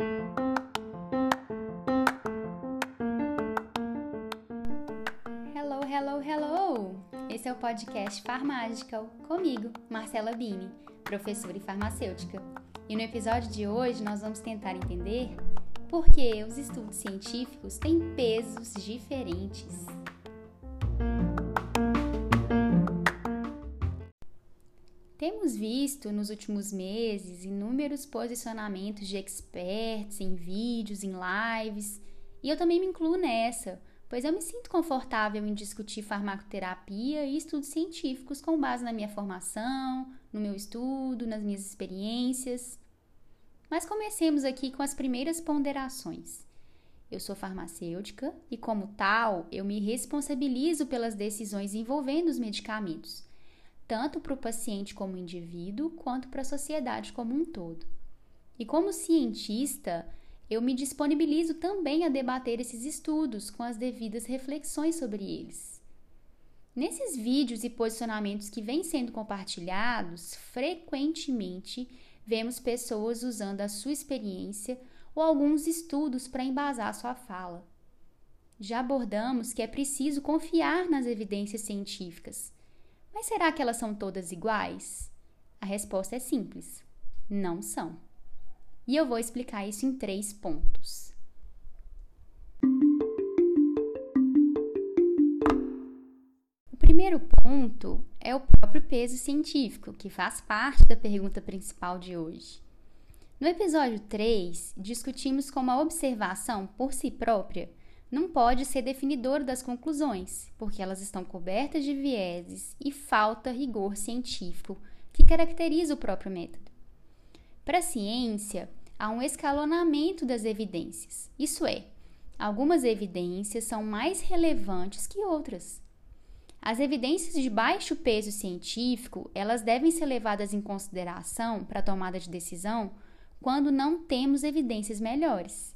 Hello, hello, hello! Esse é o podcast Farmagical, comigo, Marcela Bini, professora e farmacêutica. E no episódio de hoje nós vamos tentar entender por que os estudos científicos têm pesos diferentes. Visto nos últimos meses inúmeros posicionamentos de experts em vídeos, em lives, e eu também me incluo nessa, pois eu me sinto confortável em discutir farmacoterapia e estudos científicos com base na minha formação, no meu estudo, nas minhas experiências. Mas comecemos aqui com as primeiras ponderações. Eu sou farmacêutica e, como tal, eu me responsabilizo pelas decisões envolvendo os medicamentos tanto para o paciente como indivíduo, quanto para a sociedade como um todo. E como cientista, eu me disponibilizo também a debater esses estudos com as devidas reflexões sobre eles. Nesses vídeos e posicionamentos que vêm sendo compartilhados, frequentemente vemos pessoas usando a sua experiência ou alguns estudos para embasar sua fala. Já abordamos que é preciso confiar nas evidências científicas mas será que elas são todas iguais? A resposta é simples: não são. E eu vou explicar isso em três pontos. O primeiro ponto é o próprio peso científico, que faz parte da pergunta principal de hoje. No episódio 3, discutimos como a observação por si própria não pode ser definidor das conclusões, porque elas estão cobertas de vieses e falta rigor científico que caracteriza o próprio método. Para a ciência, há um escalonamento das evidências, isso é, algumas evidências são mais relevantes que outras. As evidências de baixo peso científico, elas devem ser levadas em consideração para a tomada de decisão quando não temos evidências melhores.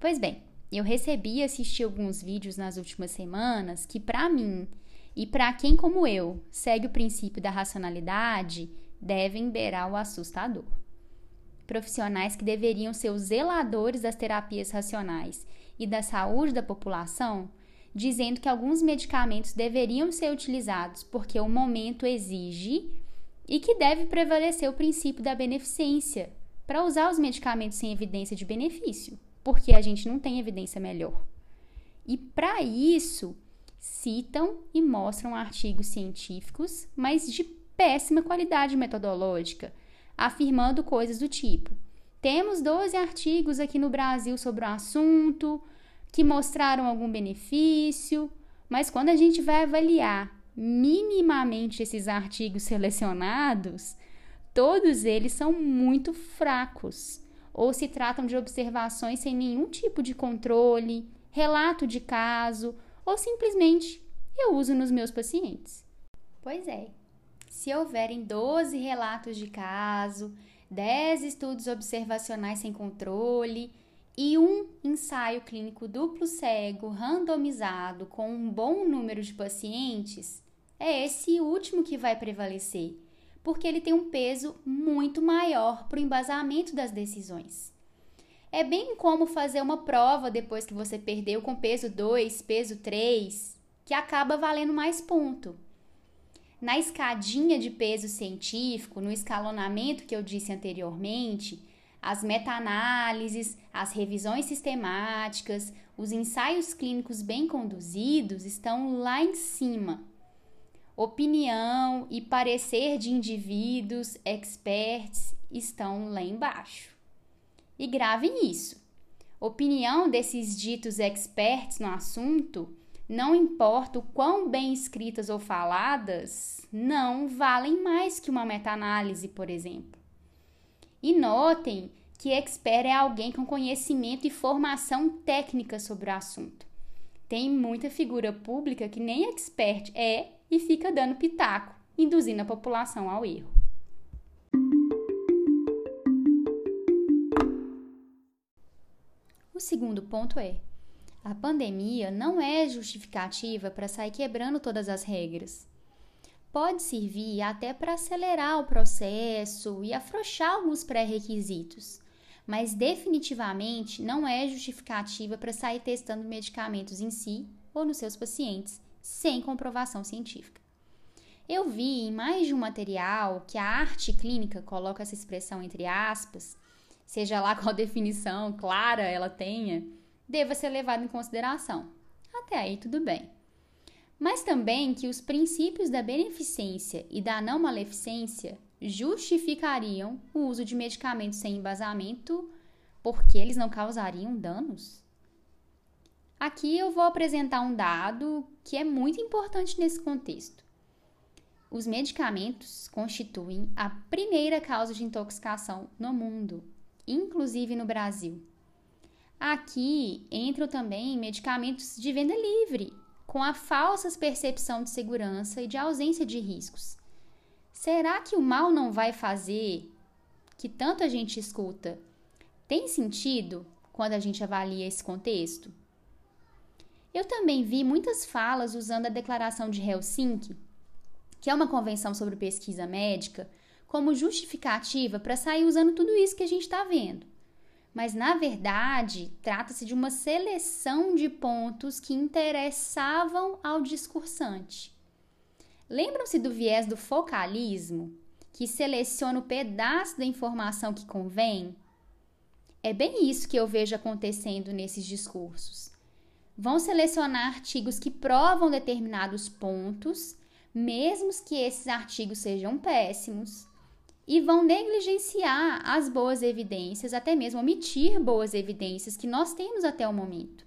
Pois bem, eu recebi e assisti alguns vídeos nas últimas semanas que, para mim e para quem, como eu, segue o princípio da racionalidade, devem beirar o assustador. Profissionais que deveriam ser os zeladores das terapias racionais e da saúde da população, dizendo que alguns medicamentos deveriam ser utilizados porque o momento exige e que deve prevalecer o princípio da beneficência para usar os medicamentos sem evidência de benefício porque a gente não tem evidência melhor. E para isso, citam e mostram artigos científicos, mas de péssima qualidade metodológica, afirmando coisas do tipo: temos 12 artigos aqui no Brasil sobre o assunto que mostraram algum benefício, mas quando a gente vai avaliar minimamente esses artigos selecionados, todos eles são muito fracos ou se tratam de observações sem nenhum tipo de controle, relato de caso ou simplesmente eu uso nos meus pacientes. Pois é, se houverem 12 relatos de caso, 10 estudos observacionais sem controle e um ensaio clínico duplo cego randomizado com um bom número de pacientes, é esse último que vai prevalecer porque ele tem um peso muito maior para o embasamento das decisões. É bem como fazer uma prova depois que você perdeu com peso 2, peso 3, que acaba valendo mais ponto. Na escadinha de peso científico, no escalonamento que eu disse anteriormente, as meta-análises, as revisões sistemáticas, os ensaios clínicos bem conduzidos estão lá em cima opinião e parecer de indivíduos, experts, estão lá embaixo. E gravem isso. Opinião desses ditos experts no assunto, não importa o quão bem escritas ou faladas, não valem mais que uma meta-análise, por exemplo. E notem que expert é alguém com conhecimento e formação técnica sobre o assunto. Tem muita figura pública que nem expert é e fica dando pitaco, induzindo a população ao erro. O segundo ponto é: a pandemia não é justificativa para sair quebrando todas as regras. Pode servir até para acelerar o processo e afrouxar alguns pré-requisitos, mas definitivamente não é justificativa para sair testando medicamentos em si ou nos seus pacientes sem comprovação científica. Eu vi em mais de um material que a arte clínica coloca essa expressão entre aspas, seja lá qual definição clara ela tenha, deva ser levada em consideração. Até aí tudo bem. Mas também que os princípios da beneficência e da não maleficência justificariam o uso de medicamentos sem embasamento porque eles não causariam danos? Aqui eu vou apresentar um dado que é muito importante nesse contexto. Os medicamentos constituem a primeira causa de intoxicação no mundo, inclusive no Brasil. Aqui entram também medicamentos de venda livre, com a falsa percepção de segurança e de ausência de riscos. Será que o mal não vai fazer que tanto a gente escuta tem sentido quando a gente avalia esse contexto? Eu também vi muitas falas usando a Declaração de Helsinki, que é uma convenção sobre pesquisa médica, como justificativa para sair usando tudo isso que a gente está vendo mas na verdade trata-se de uma seleção de pontos que interessavam ao discursante. Lembram-se do viés do focalismo, que seleciona o pedaço da informação que convém? É bem isso que eu vejo acontecendo nesses discursos. Vão selecionar artigos que provam determinados pontos, mesmo que esses artigos sejam péssimos, e vão negligenciar as boas evidências, até mesmo omitir boas evidências que nós temos até o momento.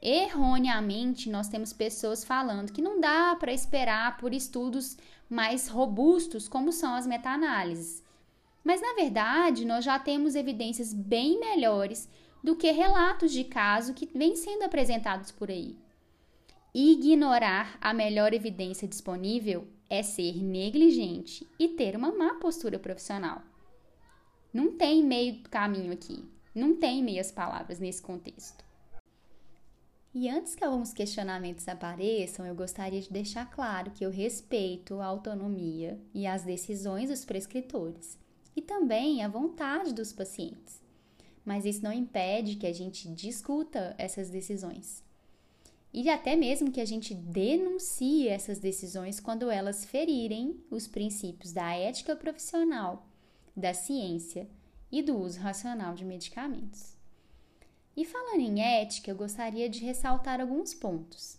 Erroneamente, nós temos pessoas falando que não dá para esperar por estudos mais robustos, como são as meta-análises. Mas, na verdade, nós já temos evidências bem melhores do que relatos de caso que vêm sendo apresentados por aí. Ignorar a melhor evidência disponível é ser negligente e ter uma má postura profissional. Não tem meio caminho aqui, não tem meias palavras nesse contexto. E antes que alguns questionamentos apareçam, eu gostaria de deixar claro que eu respeito a autonomia e as decisões dos prescritores e também a vontade dos pacientes. Mas isso não impede que a gente discuta essas decisões e até mesmo que a gente denuncie essas decisões quando elas ferirem os princípios da ética profissional, da ciência e do uso racional de medicamentos. E falando em ética, eu gostaria de ressaltar alguns pontos.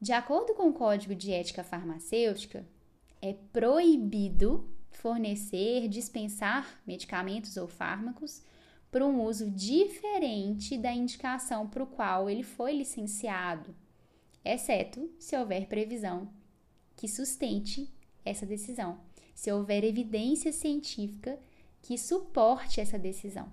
De acordo com o Código de Ética Farmacêutica, é proibido fornecer, dispensar medicamentos ou fármacos para um uso diferente da indicação para o qual ele foi licenciado, exceto se houver previsão que sustente essa decisão, se houver evidência científica que suporte essa decisão.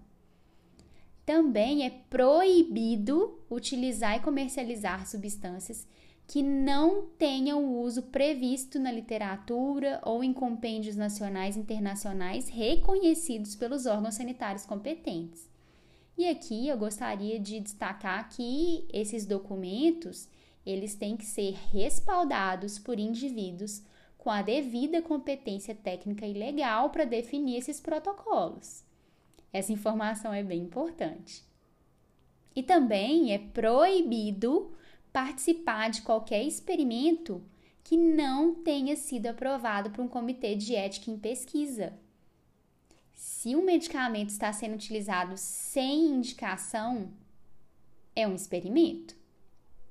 Também é proibido utilizar e comercializar substâncias que não tenham o uso previsto na literatura ou em compêndios nacionais e internacionais reconhecidos pelos órgãos sanitários competentes. E aqui eu gostaria de destacar que esses documentos, eles têm que ser respaldados por indivíduos com a devida competência técnica e legal para definir esses protocolos. Essa informação é bem importante. E também é proibido participar de qualquer experimento que não tenha sido aprovado por um comitê de ética em pesquisa. Se um medicamento está sendo utilizado sem indicação, é um experimento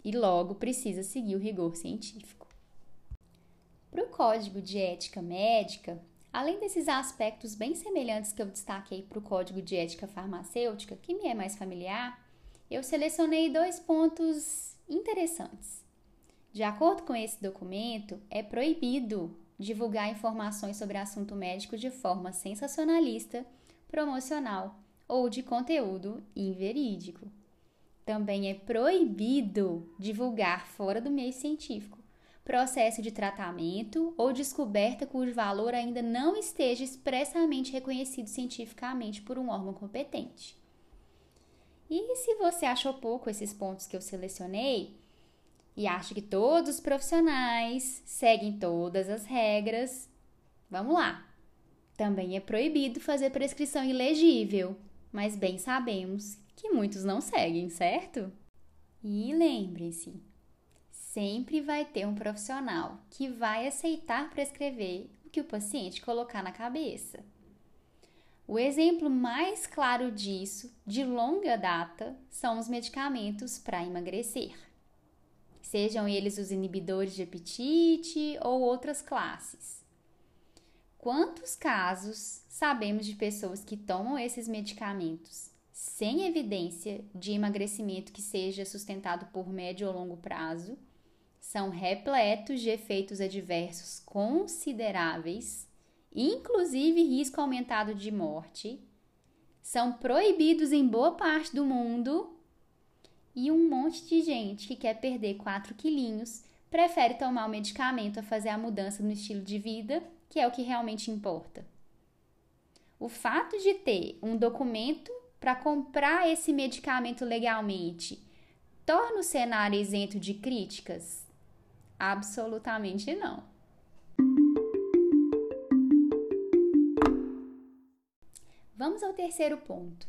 e logo precisa seguir o rigor científico. Para o Código de Ética Médica, além desses aspectos bem semelhantes que eu destaquei para o Código de Ética Farmacêutica, que me é mais familiar, eu selecionei dois pontos interessantes. De acordo com esse documento, é proibido divulgar informações sobre assunto médico de forma sensacionalista, promocional ou de conteúdo inverídico. Também é proibido divulgar fora do meio científico processo de tratamento ou descoberta cujo valor ainda não esteja expressamente reconhecido cientificamente por um órgão competente. E se você achou pouco esses pontos que eu selecionei e acha que todos os profissionais seguem todas as regras, vamos lá. Também é proibido fazer prescrição ilegível, mas bem sabemos que muitos não seguem, certo? E lembre-se, sempre vai ter um profissional que vai aceitar prescrever o que o paciente colocar na cabeça. O exemplo mais claro disso, de longa data, são os medicamentos para emagrecer. Sejam eles os inibidores de apetite ou outras classes. Quantos casos sabemos de pessoas que tomam esses medicamentos sem evidência de emagrecimento que seja sustentado por médio ou longo prazo? São repletos de efeitos adversos consideráveis, inclusive risco aumentado de morte. São proibidos em boa parte do mundo e um monte de gente que quer perder 4 quilinhos prefere tomar o medicamento a fazer a mudança no estilo de vida que é o que realmente importa. O fato de ter um documento para comprar esse medicamento legalmente torna o cenário isento de críticas? Absolutamente não. Vamos ao terceiro ponto.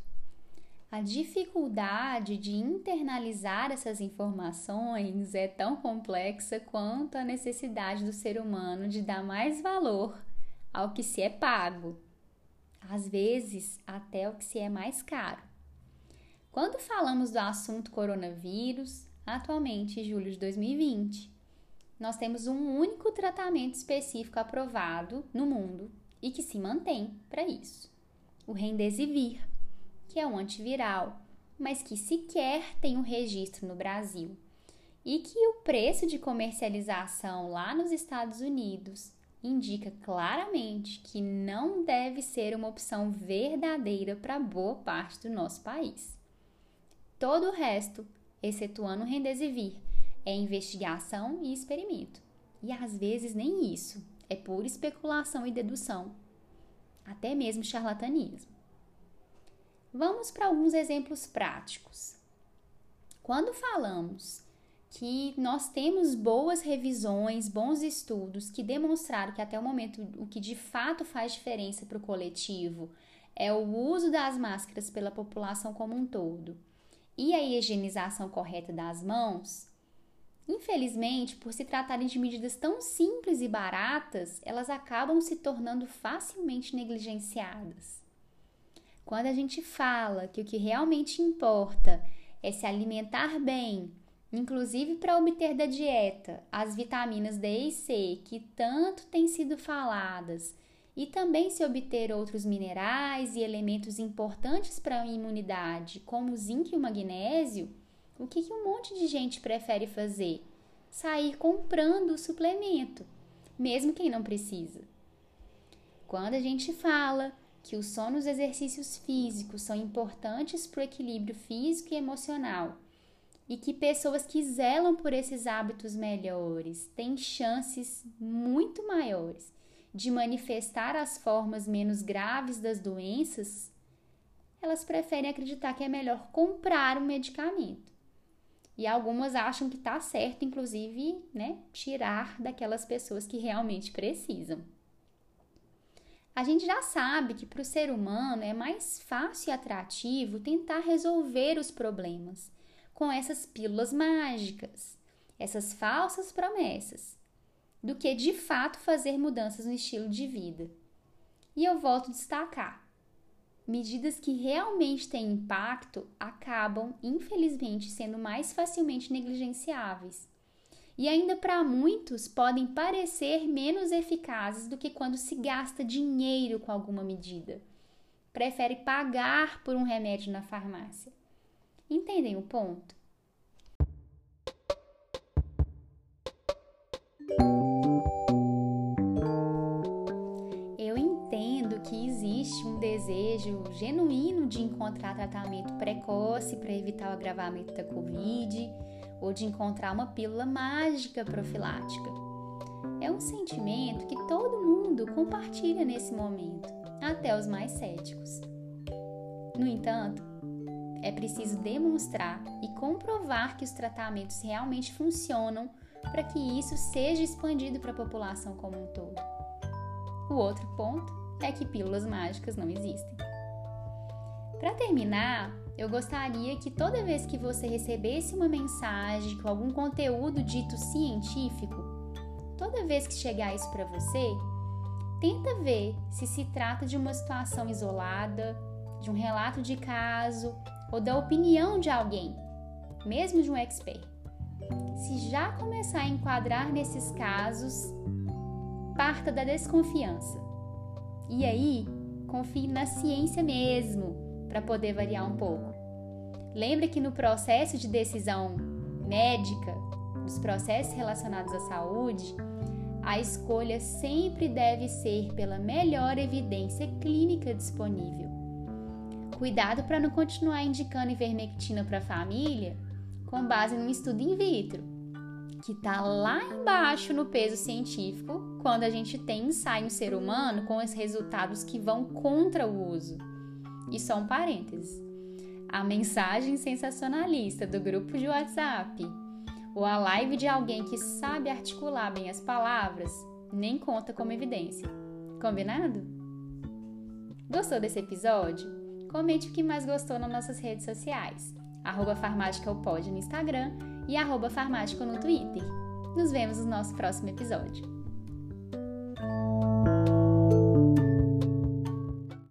A dificuldade de internalizar essas informações é tão complexa quanto a necessidade do ser humano de dar mais valor ao que se é pago, às vezes até o que se é mais caro. Quando falamos do assunto coronavírus, atualmente julho de 2020, nós temos um único tratamento específico aprovado no mundo e que se mantém para isso: o Remdesivir que é um antiviral, mas que sequer tem um registro no Brasil, e que o preço de comercialização lá nos Estados Unidos indica claramente que não deve ser uma opção verdadeira para boa parte do nosso país. Todo o resto, excetuando o Remdesivir, é investigação e experimento. E às vezes nem isso, é pura especulação e dedução, até mesmo charlatanismo. Vamos para alguns exemplos práticos. Quando falamos que nós temos boas revisões, bons estudos que demonstraram que até o momento o que de fato faz diferença para o coletivo é o uso das máscaras pela população como um todo e a higienização correta das mãos, infelizmente, por se tratarem de medidas tão simples e baratas, elas acabam se tornando facilmente negligenciadas. Quando a gente fala que o que realmente importa é se alimentar bem, inclusive para obter da dieta as vitaminas D e C que tanto têm sido faladas, e também se obter outros minerais e elementos importantes para a imunidade, como o zinco e o magnésio, o que, que um monte de gente prefere fazer? Sair comprando o suplemento, mesmo quem não precisa. Quando a gente fala que o sono e os exercícios físicos são importantes para o equilíbrio físico e emocional e que pessoas que zelam por esses hábitos melhores têm chances muito maiores de manifestar as formas menos graves das doenças, elas preferem acreditar que é melhor comprar um medicamento. E algumas acham que está certo, inclusive, né, tirar daquelas pessoas que realmente precisam. A gente já sabe que para o ser humano é mais fácil e atrativo tentar resolver os problemas com essas pílulas mágicas, essas falsas promessas, do que de fato fazer mudanças no estilo de vida. E eu volto a destacar: medidas que realmente têm impacto acabam, infelizmente, sendo mais facilmente negligenciáveis e ainda para muitos podem parecer menos eficazes do que quando se gasta dinheiro com alguma medida. Prefere pagar por um remédio na farmácia. Entendem o ponto? Desejo genuíno de encontrar tratamento precoce para evitar o agravamento da Covid ou de encontrar uma pílula mágica profilática. É um sentimento que todo mundo compartilha nesse momento, até os mais céticos. No entanto, é preciso demonstrar e comprovar que os tratamentos realmente funcionam para que isso seja expandido para a população como um todo. O outro ponto é que pílulas mágicas não existem. Para terminar, eu gostaria que toda vez que você recebesse uma mensagem com algum conteúdo dito científico, toda vez que chegar isso para você, tenta ver se se trata de uma situação isolada, de um relato de caso ou da opinião de alguém, mesmo de um expert. Se já começar a enquadrar nesses casos, parta da desconfiança. E aí, confie na ciência mesmo, para poder variar um pouco. Lembre que no processo de decisão médica, nos processos relacionados à saúde, a escolha sempre deve ser pela melhor evidência clínica disponível. Cuidado para não continuar indicando ivermectina para a família com base num estudo in vitro, que está lá embaixo no peso científico quando a gente tem ensaio em ser humano com os resultados que vão contra o uso. E só um parênteses. A mensagem sensacionalista do grupo de WhatsApp ou a live de alguém que sabe articular bem as palavras nem conta como evidência. Combinado? Gostou desse episódio? Comente o que mais gostou nas nossas redes sociais, arroba no Instagram e arroba no Twitter. Nos vemos no nosso próximo episódio.